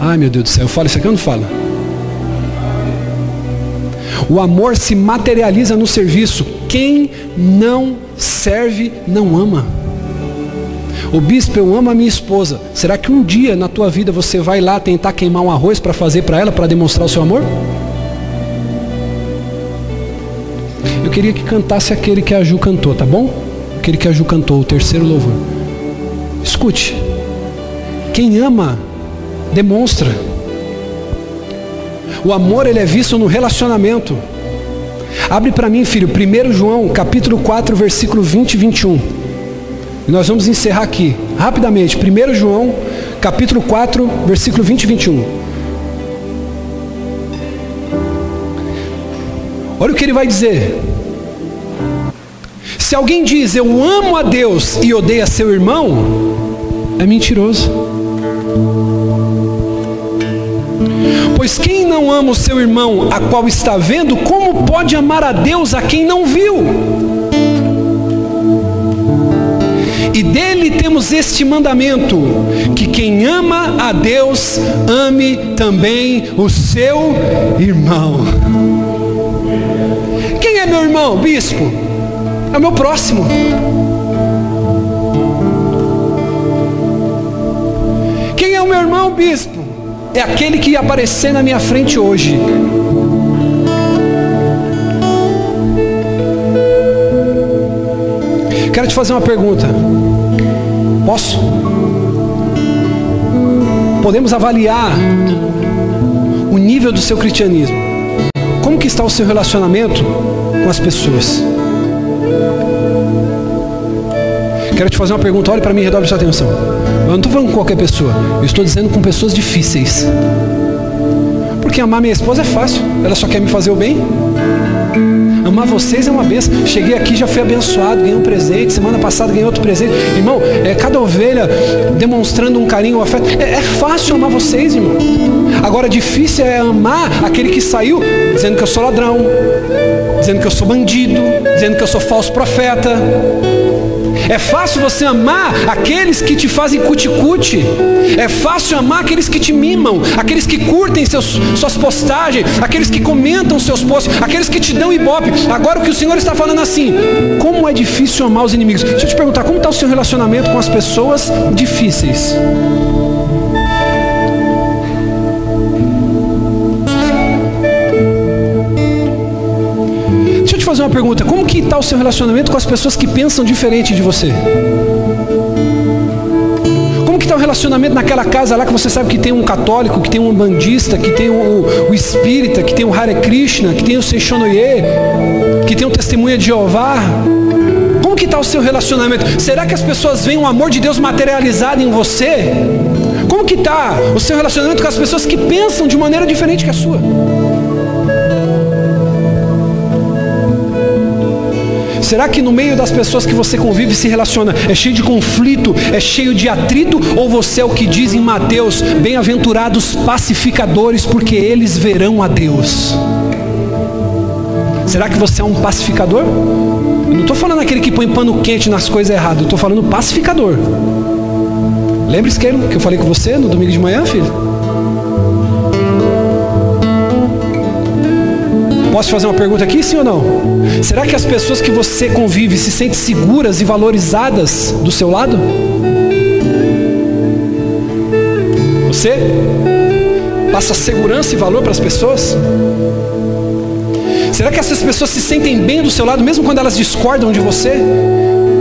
Ai meu Deus do céu, eu falo isso aqui ou não falo? O amor se materializa no serviço. Quem não serve, não ama. O bispo, eu amo a minha esposa. Será que um dia na tua vida você vai lá tentar queimar um arroz para fazer para ela, para demonstrar o seu amor? Queria que cantasse aquele que a Ju cantou, tá bom? Aquele que a Ju cantou, o terceiro louvor. Escute. Quem ama, demonstra. O amor ele é visto no relacionamento. Abre para mim, filho, 1 João, capítulo 4, versículo 20 e 21. E nós vamos encerrar aqui, rapidamente. 1 João, capítulo 4, versículo 20 e 21. Olha o que ele vai dizer. Se alguém diz eu amo a Deus e odeia seu irmão, é mentiroso. Pois quem não ama o seu irmão, a qual está vendo, como pode amar a Deus a quem não viu? E dele temos este mandamento: que quem ama a Deus, ame também o seu irmão. Quem é meu irmão, bispo? É o meu próximo. Quem é o meu irmão, bispo? é aquele que aparecer na minha frente hoje. Quero te fazer uma pergunta. Posso? Podemos avaliar o nível do seu cristianismo. Como que está o seu relacionamento com as pessoas? Quero te fazer uma pergunta, olhe para mim e redobre sua atenção. Eu não estou falando com qualquer pessoa, eu estou dizendo com pessoas difíceis. Porque amar minha esposa é fácil, ela só quer me fazer o bem. Amar vocês é uma benção. Cheguei aqui, já fui abençoado, ganhei um presente. Semana passada ganhei outro presente. Irmão, é cada ovelha demonstrando um carinho, um afeto. É, é fácil amar vocês, irmão. Agora, difícil é amar aquele que saiu dizendo que eu sou ladrão, dizendo que eu sou bandido, dizendo que eu sou falso profeta. É fácil você amar aqueles que te fazem cuticute. É fácil amar aqueles que te mimam, aqueles que curtem seus, suas postagens, aqueles que comentam seus posts, aqueles que te dão ibope. Agora o que o Senhor está falando assim, como é difícil amar os inimigos. Deixa eu te perguntar, como está o seu relacionamento com as pessoas difíceis? Fazer uma pergunta: como que está o seu relacionamento com as pessoas que pensam diferente de você? Como que está o relacionamento naquela casa lá que você sabe que tem um católico, que tem um bandista, que tem o, o espírita, que tem o Hare Krishna, que tem o Seishonoye, que tem o testemunha de Jeová? Como que está o seu relacionamento? Será que as pessoas veem o amor de Deus materializado em você? Como que está o seu relacionamento com as pessoas que pensam de maneira diferente que a sua? Será que no meio das pessoas que você convive e se relaciona é cheio de conflito, é cheio de atrito? Ou você é o que diz em Mateus: bem-aventurados pacificadores, porque eles verão a Deus? Será que você é um pacificador? Eu não estou falando aquele que põe pano quente nas coisas erradas, eu estou falando pacificador. Lembre-se que eu falei com você no domingo de manhã, filho? Posso fazer uma pergunta aqui, sim ou não? Será que as pessoas que você convive se sentem seguras e valorizadas do seu lado? Você passa segurança e valor para as pessoas? Será que essas pessoas se sentem bem do seu lado, mesmo quando elas discordam de você?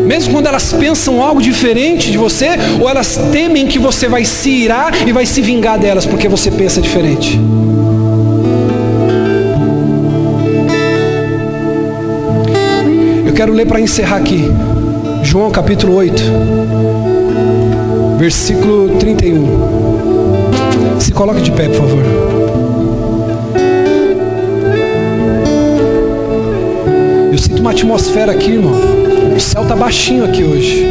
Mesmo quando elas pensam algo diferente de você, ou elas temem que você vai se irar e vai se vingar delas porque você pensa diferente? Quero ler para encerrar aqui. João capítulo 8, versículo 31. Se coloque de pé, por favor. Eu sinto uma atmosfera aqui, irmão. O céu está baixinho aqui hoje.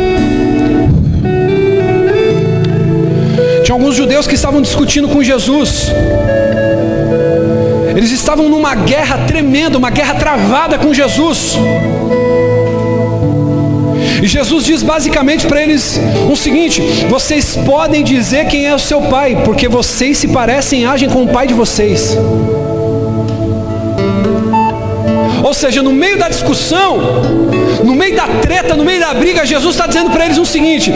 Tinha alguns judeus que estavam discutindo com Jesus. Eles estavam numa guerra tremenda, uma guerra travada com Jesus. E Jesus diz basicamente para eles o seguinte: vocês podem dizer quem é o seu pai, porque vocês se parecem e agem com o pai de vocês. Ou seja, no meio da discussão, no meio da treta, no meio da briga, Jesus está dizendo para eles o seguinte: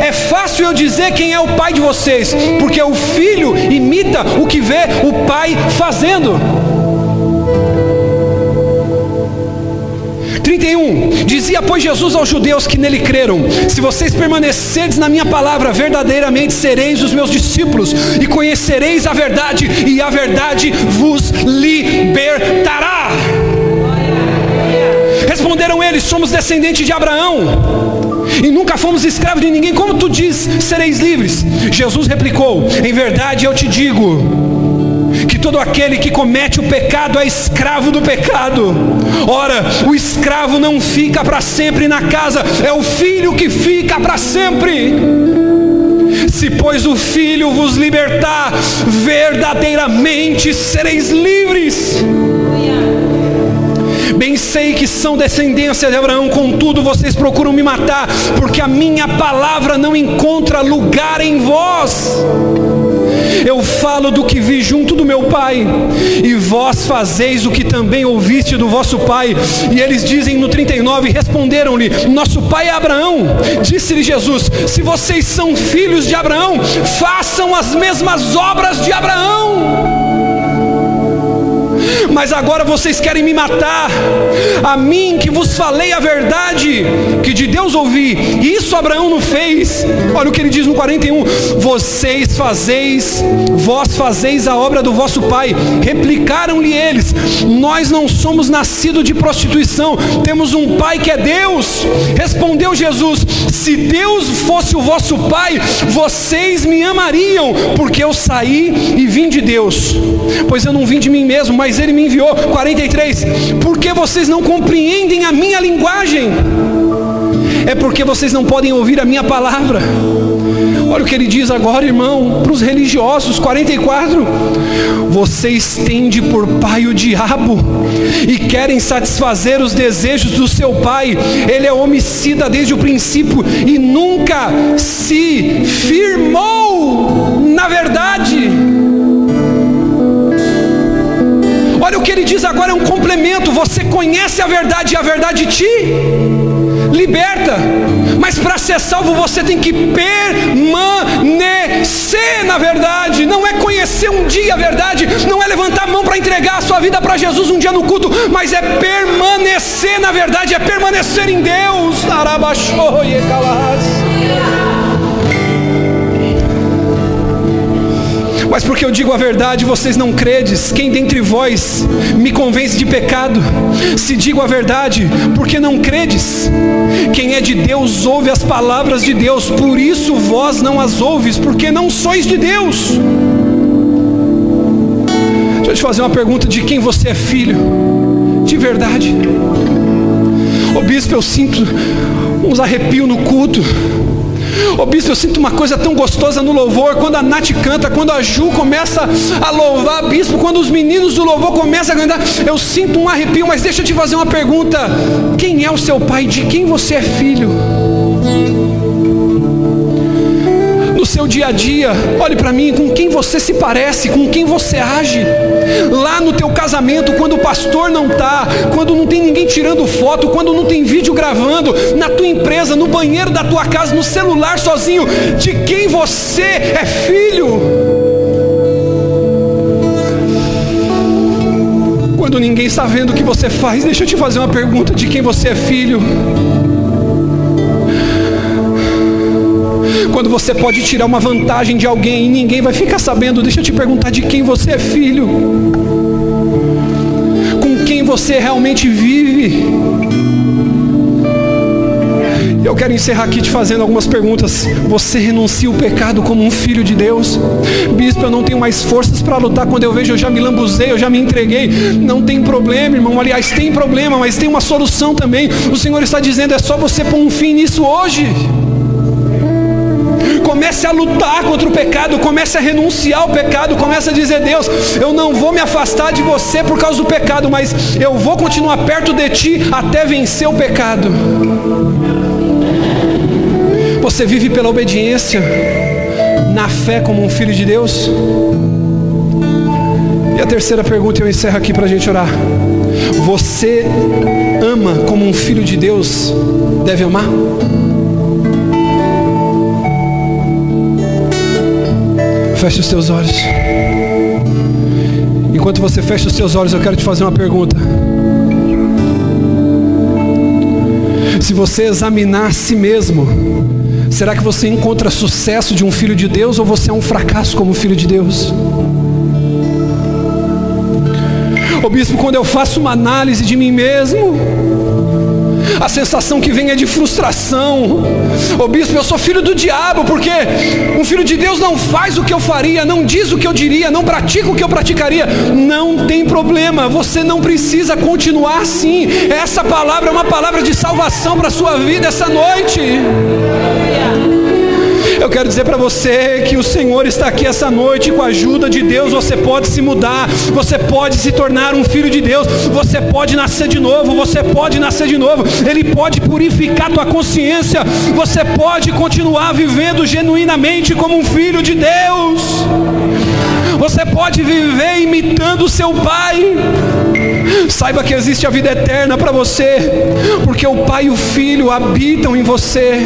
é fácil eu dizer quem é o pai de vocês, porque o filho imita o que vê o pai fazendo. 31. Dizia, pois, Jesus aos judeus que nele creram: Se vocês permanecerdes na minha palavra, verdadeiramente sereis os meus discípulos, e conhecereis a verdade, e a verdade vos libertará. Responderam eles: Somos descendentes de Abraão. E nunca fomos escravos de ninguém, como tu diz, sereis livres. Jesus replicou: Em verdade eu te digo, todo aquele que comete o pecado é escravo do pecado. Ora, o escravo não fica para sempre na casa, é o filho que fica para sempre. Se, pois, o filho vos libertar, verdadeiramente sereis livres. Bem sei que são descendência de Abraão, contudo vocês procuram me matar, porque a minha palavra não encontra lugar em vós. Eu falo do que vi junto do meu pai, e vós fazeis o que também ouviste do vosso pai. E eles dizem no 39: responderam-lhe: Nosso pai é Abraão. Disse-lhe Jesus: Se vocês são filhos de Abraão, façam as mesmas obras de Abraão mas agora vocês querem me matar. A mim que vos falei a verdade, que de Deus ouvi, isso Abraão não fez. Olha o que ele diz no 41: Vocês fazeis, vós fazeis a obra do vosso pai. Replicaram-lhe eles: Nós não somos nascidos de prostituição, temos um pai que é Deus. Respondeu Jesus: Se Deus fosse o vosso pai, vocês me amariam, porque eu saí e vim de Deus. Pois eu não vim de mim mesmo, mas ele me enviou. 43. Porque vocês não compreendem a minha linguagem? É porque vocês não podem ouvir a minha palavra. Olha o que ele diz agora, irmão, para os religiosos, 44. Vocês têm por pai o diabo e querem satisfazer os desejos do seu pai. Ele é homicida desde o princípio e nunca se firmou na verdade. Olha o que ele diz agora, é um complemento. Você conhece a verdade e a verdade te liberta. Mas para ser salvo você tem que permanecer na verdade. Não é conhecer um dia a verdade, não é levantar a mão para entregar a sua vida para Jesus um dia no culto, mas é permanecer na verdade, é permanecer em Deus. Mas porque eu digo a verdade, vocês não credes. Quem dentre vós me convence de pecado? Se digo a verdade, porque não credes? Quem é de Deus ouve as palavras de Deus, por isso vós não as ouves, porque não sois de Deus. Deixa eu te fazer uma pergunta de quem você é filho, de verdade. Ô bispo, eu sinto uns arrepios no culto. Ô bispo, eu sinto uma coisa tão gostosa no louvor, quando a Nath canta, quando a Ju começa a louvar, bispo, quando os meninos do louvor começam a cantar, eu sinto um arrepio, mas deixa eu te fazer uma pergunta: quem é o seu pai? De quem você é filho? Seu dia a dia, olhe para mim, com quem você se parece, com quem você age. Lá no teu casamento, quando o pastor não está, quando não tem ninguém tirando foto, quando não tem vídeo gravando, na tua empresa, no banheiro da tua casa, no celular sozinho, de quem você é filho. Quando ninguém está vendo o que você faz, deixa eu te fazer uma pergunta: de quem você é filho? Quando você pode tirar uma vantagem de alguém e ninguém vai ficar sabendo, deixa eu te perguntar de quem você é filho. Com quem você realmente vive. Eu quero encerrar aqui te fazendo algumas perguntas. Você renuncia o pecado como um filho de Deus? Bispo, eu não tenho mais forças para lutar. Quando eu vejo, eu já me lambuzei, eu já me entreguei. Não tem problema, irmão. Aliás, tem problema, mas tem uma solução também. O Senhor está dizendo: é só você pôr um fim nisso hoje. Comece a lutar contra o pecado, comece a renunciar ao pecado, comece a dizer: Deus, eu não vou me afastar de você por causa do pecado, mas eu vou continuar perto de ti até vencer o pecado. Você vive pela obediência, na fé como um filho de Deus? E a terceira pergunta eu encerro aqui para a gente orar. Você ama como um filho de Deus deve amar? Feche os teus olhos. Enquanto você fecha os teus olhos, eu quero te fazer uma pergunta. Se você examinar si mesmo, será que você encontra sucesso de um filho de Deus ou você é um fracasso como filho de Deus? Ô bispo, quando eu faço uma análise de mim mesmo, a sensação que vem é de frustração. Ô bispo, eu sou filho do diabo, porque um filho de Deus não faz o que eu faria, não diz o que eu diria, não pratica o que eu praticaria. Não tem problema, você não precisa continuar assim. Essa palavra é uma palavra de salvação para a sua vida essa noite. Eu quero dizer para você que o Senhor está aqui essa noite com a ajuda de Deus. Você pode se mudar, você pode se tornar um filho de Deus, você pode nascer de novo, você pode nascer de novo. Ele pode purificar tua consciência. Você pode continuar vivendo genuinamente como um filho de Deus. Você pode viver imitando o seu pai. Saiba que existe a vida eterna para você, porque o Pai e o Filho habitam em você.